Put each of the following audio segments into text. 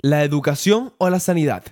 la educación o la sanidad.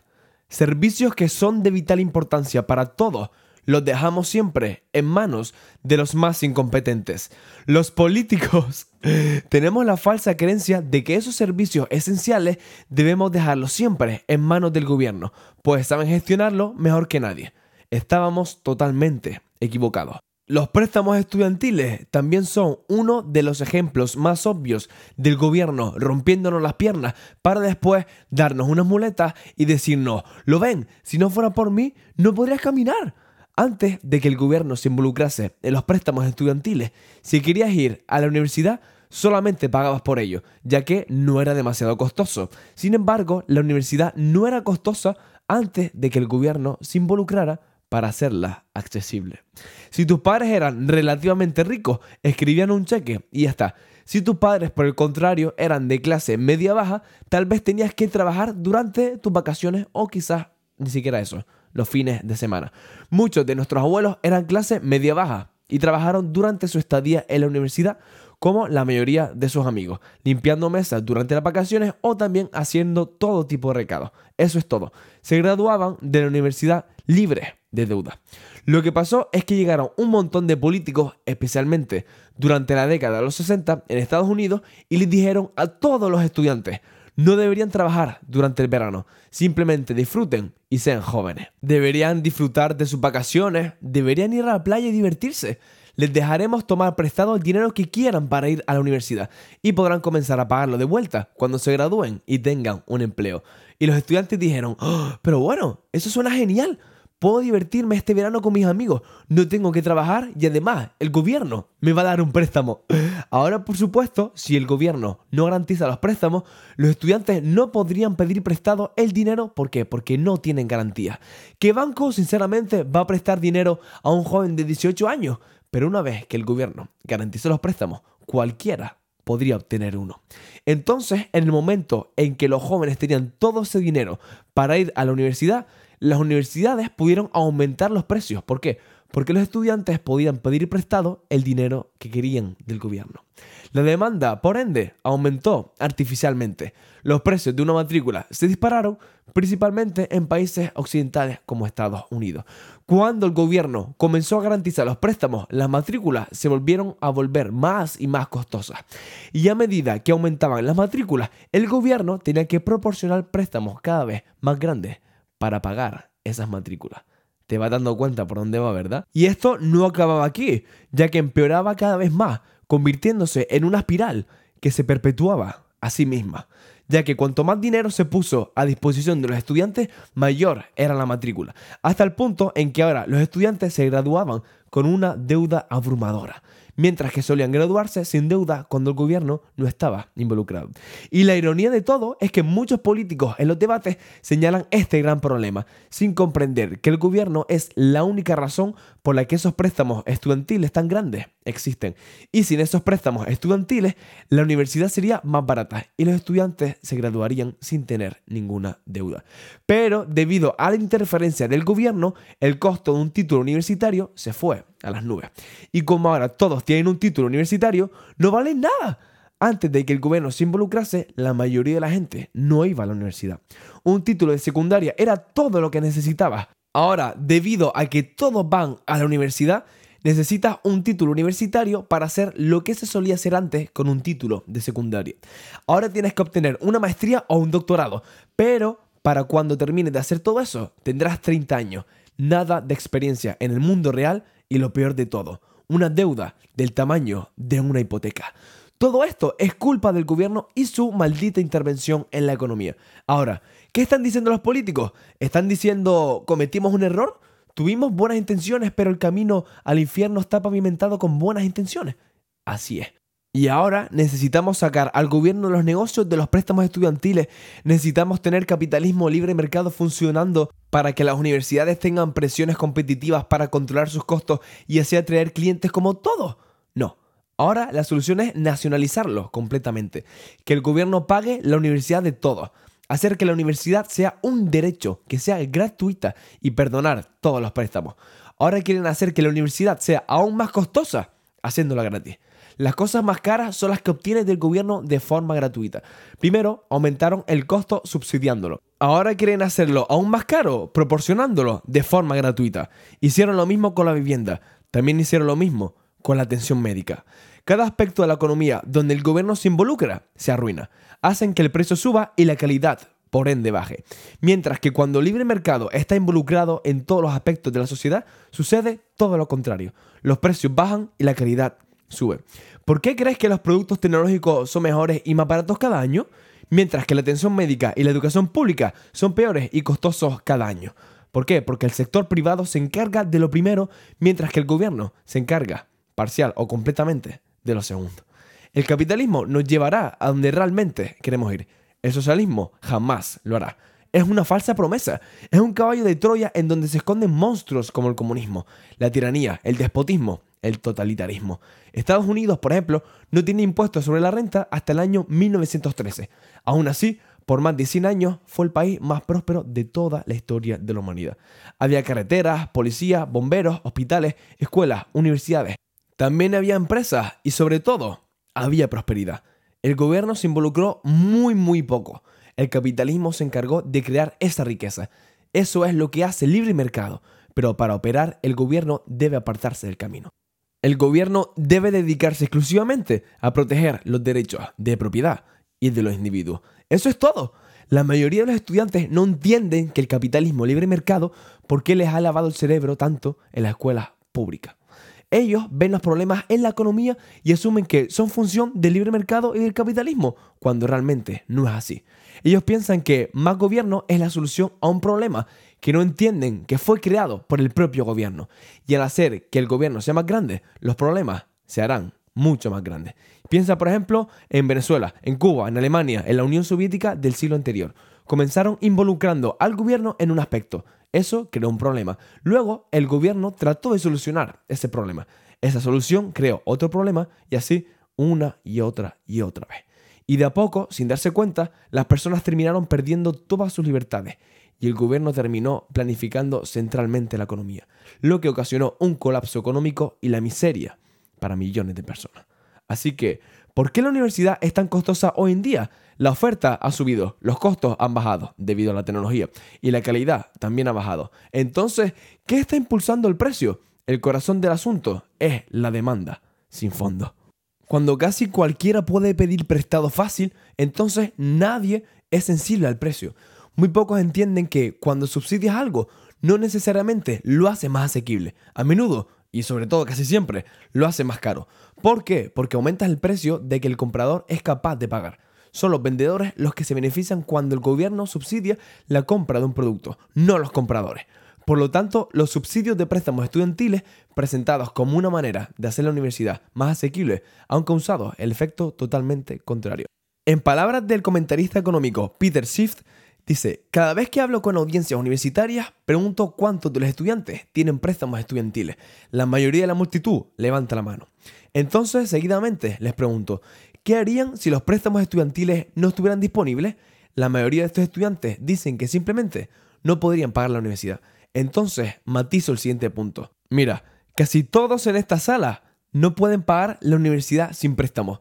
Servicios que son de vital importancia para todos los dejamos siempre en manos de los más incompetentes. Los políticos tenemos la falsa creencia de que esos servicios esenciales debemos dejarlos siempre en manos del gobierno, pues saben gestionarlo mejor que nadie. Estábamos totalmente equivocados. Los préstamos estudiantiles también son uno de los ejemplos más obvios del gobierno rompiéndonos las piernas para después darnos unas muletas y decirnos, lo ven, si no fuera por mí, no podrías caminar. Antes de que el gobierno se involucrase en los préstamos estudiantiles, si querías ir a la universidad, solamente pagabas por ello, ya que no era demasiado costoso. Sin embargo, la universidad no era costosa antes de que el gobierno se involucrara para hacerla accesible. Si tus padres eran relativamente ricos, escribían un cheque y ya está. Si tus padres, por el contrario, eran de clase media-baja, tal vez tenías que trabajar durante tus vacaciones o quizás ni siquiera eso los fines de semana. Muchos de nuestros abuelos eran clase media-baja y trabajaron durante su estadía en la universidad como la mayoría de sus amigos, limpiando mesas durante las vacaciones o también haciendo todo tipo de recados. Eso es todo. Se graduaban de la universidad libres de deuda. Lo que pasó es que llegaron un montón de políticos, especialmente durante la década de los 60 en Estados Unidos, y les dijeron a todos los estudiantes, no deberían trabajar durante el verano, simplemente disfruten y sean jóvenes. Deberían disfrutar de sus vacaciones, deberían ir a la playa y divertirse. Les dejaremos tomar prestado el dinero que quieran para ir a la universidad y podrán comenzar a pagarlo de vuelta cuando se gradúen y tengan un empleo. Y los estudiantes dijeron, oh, pero bueno, eso suena genial. Puedo divertirme este verano con mis amigos, no tengo que trabajar y además el gobierno me va a dar un préstamo. Ahora, por supuesto, si el gobierno no garantiza los préstamos, los estudiantes no podrían pedir prestado el dinero. ¿Por qué? Porque no tienen garantía. ¿Qué banco, sinceramente, va a prestar dinero a un joven de 18 años? Pero una vez que el gobierno garantice los préstamos, cualquiera podría obtener uno. Entonces, en el momento en que los jóvenes tenían todo ese dinero para ir a la universidad, las universidades pudieron aumentar los precios. ¿Por qué? Porque los estudiantes podían pedir prestado el dinero que querían del gobierno. La demanda, por ende, aumentó artificialmente. Los precios de una matrícula se dispararon principalmente en países occidentales como Estados Unidos. Cuando el gobierno comenzó a garantizar los préstamos, las matrículas se volvieron a volver más y más costosas. Y a medida que aumentaban las matrículas, el gobierno tenía que proporcionar préstamos cada vez más grandes para pagar esas matrículas. Te vas dando cuenta por dónde va, ¿verdad? Y esto no acababa aquí, ya que empeoraba cada vez más, convirtiéndose en una espiral que se perpetuaba a sí misma, ya que cuanto más dinero se puso a disposición de los estudiantes, mayor era la matrícula, hasta el punto en que ahora los estudiantes se graduaban con una deuda abrumadora mientras que solían graduarse sin deuda cuando el gobierno no estaba involucrado. Y la ironía de todo es que muchos políticos en los debates señalan este gran problema, sin comprender que el gobierno es la única razón por la que esos préstamos estudiantiles tan grandes existen. Y sin esos préstamos estudiantiles, la universidad sería más barata y los estudiantes se graduarían sin tener ninguna deuda. Pero debido a la interferencia del gobierno, el costo de un título universitario se fue a las nubes. Y como ahora todos tienen un título universitario, no vale nada. Antes de que el gobierno se involucrase, la mayoría de la gente no iba a la universidad. Un título de secundaria era todo lo que necesitaba. Ahora, debido a que todos van a la universidad, necesitas un título universitario para hacer lo que se solía hacer antes con un título de secundaria. Ahora tienes que obtener una maestría o un doctorado, pero para cuando termines de hacer todo eso, tendrás 30 años, nada de experiencia en el mundo real y lo peor de todo, una deuda del tamaño de una hipoteca. Todo esto es culpa del gobierno y su maldita intervención en la economía. Ahora, ¿qué están diciendo los políticos? ¿Están diciendo cometimos un error? Tuvimos buenas intenciones, pero el camino al infierno está pavimentado con buenas intenciones. Así es. Y ahora necesitamos sacar al gobierno los negocios de los préstamos estudiantiles. Necesitamos tener capitalismo libre mercado funcionando para que las universidades tengan presiones competitivas para controlar sus costos y así atraer clientes como todos. No. Ahora la solución es nacionalizarlo completamente. Que el gobierno pague la universidad de todos. Hacer que la universidad sea un derecho, que sea gratuita y perdonar todos los préstamos. Ahora quieren hacer que la universidad sea aún más costosa, haciéndola gratis. Las cosas más caras son las que obtienes del gobierno de forma gratuita. Primero, aumentaron el costo subsidiándolo. Ahora quieren hacerlo aún más caro, proporcionándolo de forma gratuita. Hicieron lo mismo con la vivienda. También hicieron lo mismo con la atención médica. Cada aspecto de la economía donde el gobierno se involucra se arruina. Hacen que el precio suba y la calidad por ende baje. Mientras que cuando el libre mercado está involucrado en todos los aspectos de la sociedad, sucede todo lo contrario. Los precios bajan y la calidad sube. ¿Por qué crees que los productos tecnológicos son mejores y más baratos cada año? Mientras que la atención médica y la educación pública son peores y costosos cada año. ¿Por qué? Porque el sector privado se encarga de lo primero, mientras que el gobierno se encarga, parcial o completamente, de lo segundo. El capitalismo nos llevará a donde realmente queremos ir. El socialismo jamás lo hará. Es una falsa promesa. Es un caballo de Troya en donde se esconden monstruos como el comunismo, la tiranía, el despotismo, el totalitarismo. Estados Unidos, por ejemplo, no tiene impuestos sobre la renta hasta el año 1913. Aún así, por más de 100 años fue el país más próspero de toda la historia de la humanidad. Había carreteras, policías, bomberos, hospitales, escuelas, universidades. También había empresas y sobre todo había prosperidad. El gobierno se involucró muy muy poco. El capitalismo se encargó de crear esa riqueza. Eso es lo que hace el libre mercado, pero para operar el gobierno debe apartarse del camino. El gobierno debe dedicarse exclusivamente a proteger los derechos de propiedad y de los individuos. Eso es todo. La mayoría de los estudiantes no entienden que el capitalismo libre mercado, ¿por qué les ha lavado el cerebro tanto en la escuela pública? Ellos ven los problemas en la economía y asumen que son función del libre mercado y del capitalismo, cuando realmente no es así. Ellos piensan que más gobierno es la solución a un problema que no entienden que fue creado por el propio gobierno. Y al hacer que el gobierno sea más grande, los problemas se harán mucho más grandes. Piensa, por ejemplo, en Venezuela, en Cuba, en Alemania, en la Unión Soviética del siglo anterior. Comenzaron involucrando al gobierno en un aspecto, eso creó un problema. Luego, el gobierno trató de solucionar ese problema. Esa solución creó otro problema y así una y otra y otra vez. Y de a poco, sin darse cuenta, las personas terminaron perdiendo todas sus libertades y el gobierno terminó planificando centralmente la economía, lo que ocasionó un colapso económico y la miseria para millones de personas. Así que, ¿por qué la universidad es tan costosa hoy en día? La oferta ha subido, los costos han bajado debido a la tecnología y la calidad también ha bajado. Entonces, ¿qué está impulsando el precio? El corazón del asunto es la demanda, sin fondo. Cuando casi cualquiera puede pedir prestado fácil, entonces nadie es sensible al precio. Muy pocos entienden que cuando subsidias algo, no necesariamente lo hace más asequible. A menudo, y sobre todo casi siempre, lo hace más caro. ¿Por qué? Porque aumentas el precio de que el comprador es capaz de pagar. Son los vendedores los que se benefician cuando el gobierno subsidia la compra de un producto, no los compradores. Por lo tanto, los subsidios de préstamos estudiantiles, presentados como una manera de hacer la universidad más asequible, han causado el efecto totalmente contrario. En palabras del comentarista económico Peter Schiff, dice, cada vez que hablo con audiencias universitarias, pregunto cuántos de los estudiantes tienen préstamos estudiantiles. La mayoría de la multitud levanta la mano. Entonces, seguidamente, les pregunto, ¿Qué harían si los préstamos estudiantiles no estuvieran disponibles? La mayoría de estos estudiantes dicen que simplemente no podrían pagar la universidad. Entonces, matizo el siguiente punto. Mira, casi todos en esta sala no pueden pagar la universidad sin préstamos.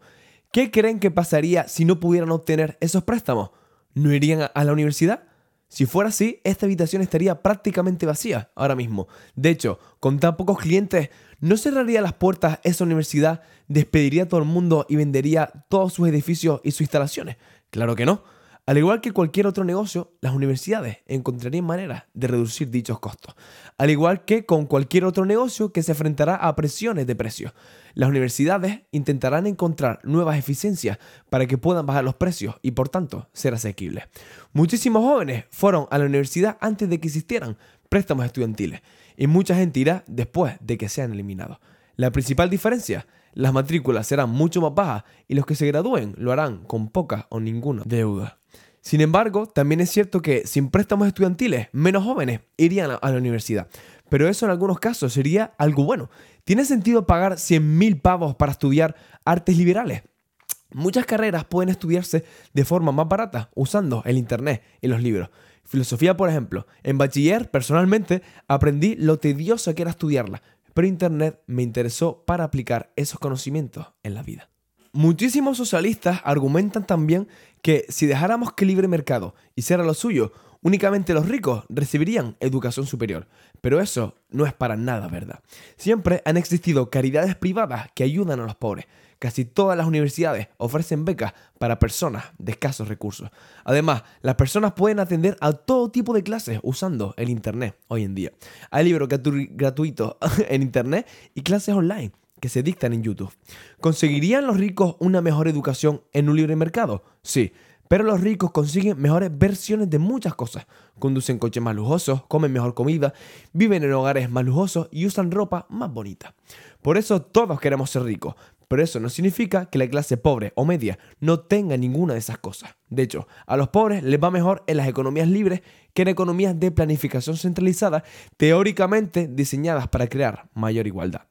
¿Qué creen que pasaría si no pudieran obtener esos préstamos? ¿No irían a la universidad? Si fuera así, esta habitación estaría prácticamente vacía ahora mismo. De hecho, con tan pocos clientes, ¿no cerraría las puertas esa universidad, despediría a todo el mundo y vendería todos sus edificios y sus instalaciones? Claro que no. Al igual que cualquier otro negocio, las universidades encontrarían maneras de reducir dichos costos, al igual que con cualquier otro negocio que se enfrentará a presiones de precios. Las universidades intentarán encontrar nuevas eficiencias para que puedan bajar los precios y por tanto ser asequibles. Muchísimos jóvenes fueron a la universidad antes de que existieran préstamos estudiantiles y mucha gente irá después de que sean eliminados. La principal diferencia, las matrículas serán mucho más bajas y los que se gradúen lo harán con poca o ninguna deuda. Sin embargo, también es cierto que sin préstamos estudiantiles, menos jóvenes irían a la universidad. Pero eso en algunos casos sería algo bueno. ¿Tiene sentido pagar 100.000 pavos para estudiar artes liberales? Muchas carreras pueden estudiarse de forma más barata usando el Internet y los libros. Filosofía, por ejemplo. En bachiller, personalmente, aprendí lo tedioso que era estudiarla. pero Internet me interesó para aplicar esos conocimientos en la vida. Muchísimos socialistas argumentan también que si dejáramos que libre mercado hiciera lo suyo, únicamente los ricos recibirían educación superior. Pero eso no es para nada verdad. Siempre han existido caridades privadas que ayudan a los pobres. Casi todas las universidades ofrecen becas para personas de escasos recursos. Además, las personas pueden atender a todo tipo de clases usando el Internet hoy en día. Hay libros gratuitos en Internet y clases online que se dictan en YouTube. ¿Conseguirían los ricos una mejor educación en un libre mercado? Sí, pero los ricos consiguen mejores versiones de muchas cosas. Conducen coches más lujosos, comen mejor comida, viven en hogares más lujosos y usan ropa más bonita. Por eso todos queremos ser ricos, pero eso no significa que la clase pobre o media no tenga ninguna de esas cosas. De hecho, a los pobres les va mejor en las economías libres que en economías de planificación centralizada, teóricamente diseñadas para crear mayor igualdad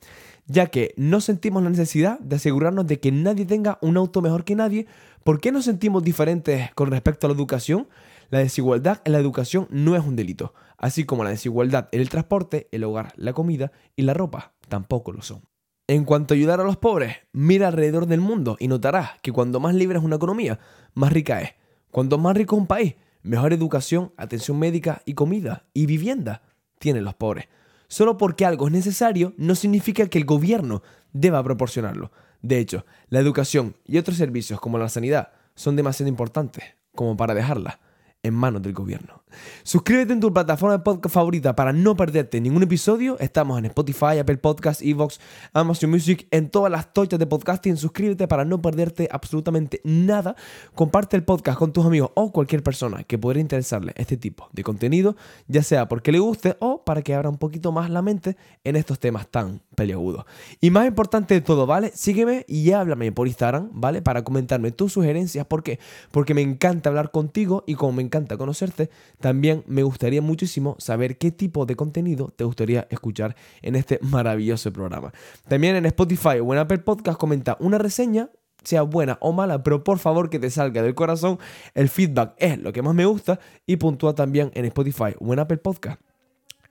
ya que no sentimos la necesidad de asegurarnos de que nadie tenga un auto mejor que nadie. ¿Por qué nos sentimos diferentes con respecto a la educación? La desigualdad en la educación no es un delito, así como la desigualdad en el transporte, el hogar, la comida y la ropa tampoco lo son. En cuanto a ayudar a los pobres, mira alrededor del mundo y notarás que cuando más libre es una economía, más rica es. Cuanto más rico es un país, mejor educación, atención médica y comida y vivienda tienen los pobres. Solo porque algo es necesario no significa que el gobierno deba proporcionarlo. De hecho, la educación y otros servicios como la sanidad son demasiado importantes como para dejarla en manos del gobierno. Suscríbete en tu plataforma de podcast favorita para no perderte ningún episodio. Estamos en Spotify, Apple Podcasts, Evox, Amazon Music, en todas las tochas de podcasting. Suscríbete para no perderte absolutamente nada. Comparte el podcast con tus amigos o cualquier persona que pudiera interesarle este tipo de contenido, ya sea porque le guste o para que abra un poquito más la mente en estos temas tan peliagudos. Y más importante de todo, ¿vale? Sígueme y háblame por Instagram, ¿vale? Para comentarme tus sugerencias. ¿Por qué? Porque me encanta hablar contigo y como me encanta conocerte, también me gustaría muchísimo saber qué tipo de contenido te gustaría escuchar en este maravilloso programa. También en Spotify o en Apple Podcast comenta una reseña sea buena o mala, pero por favor que te salga del corazón. El feedback es lo que más me gusta y puntúa también en Spotify o en Apple Podcast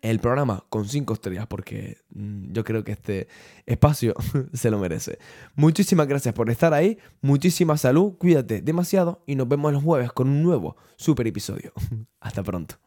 el programa con cinco estrellas porque mm, yo creo que este espacio se lo merece. Muchísimas gracias por estar ahí, muchísima salud, cuídate demasiado y nos vemos los jueves con un nuevo super episodio. Hasta pronto.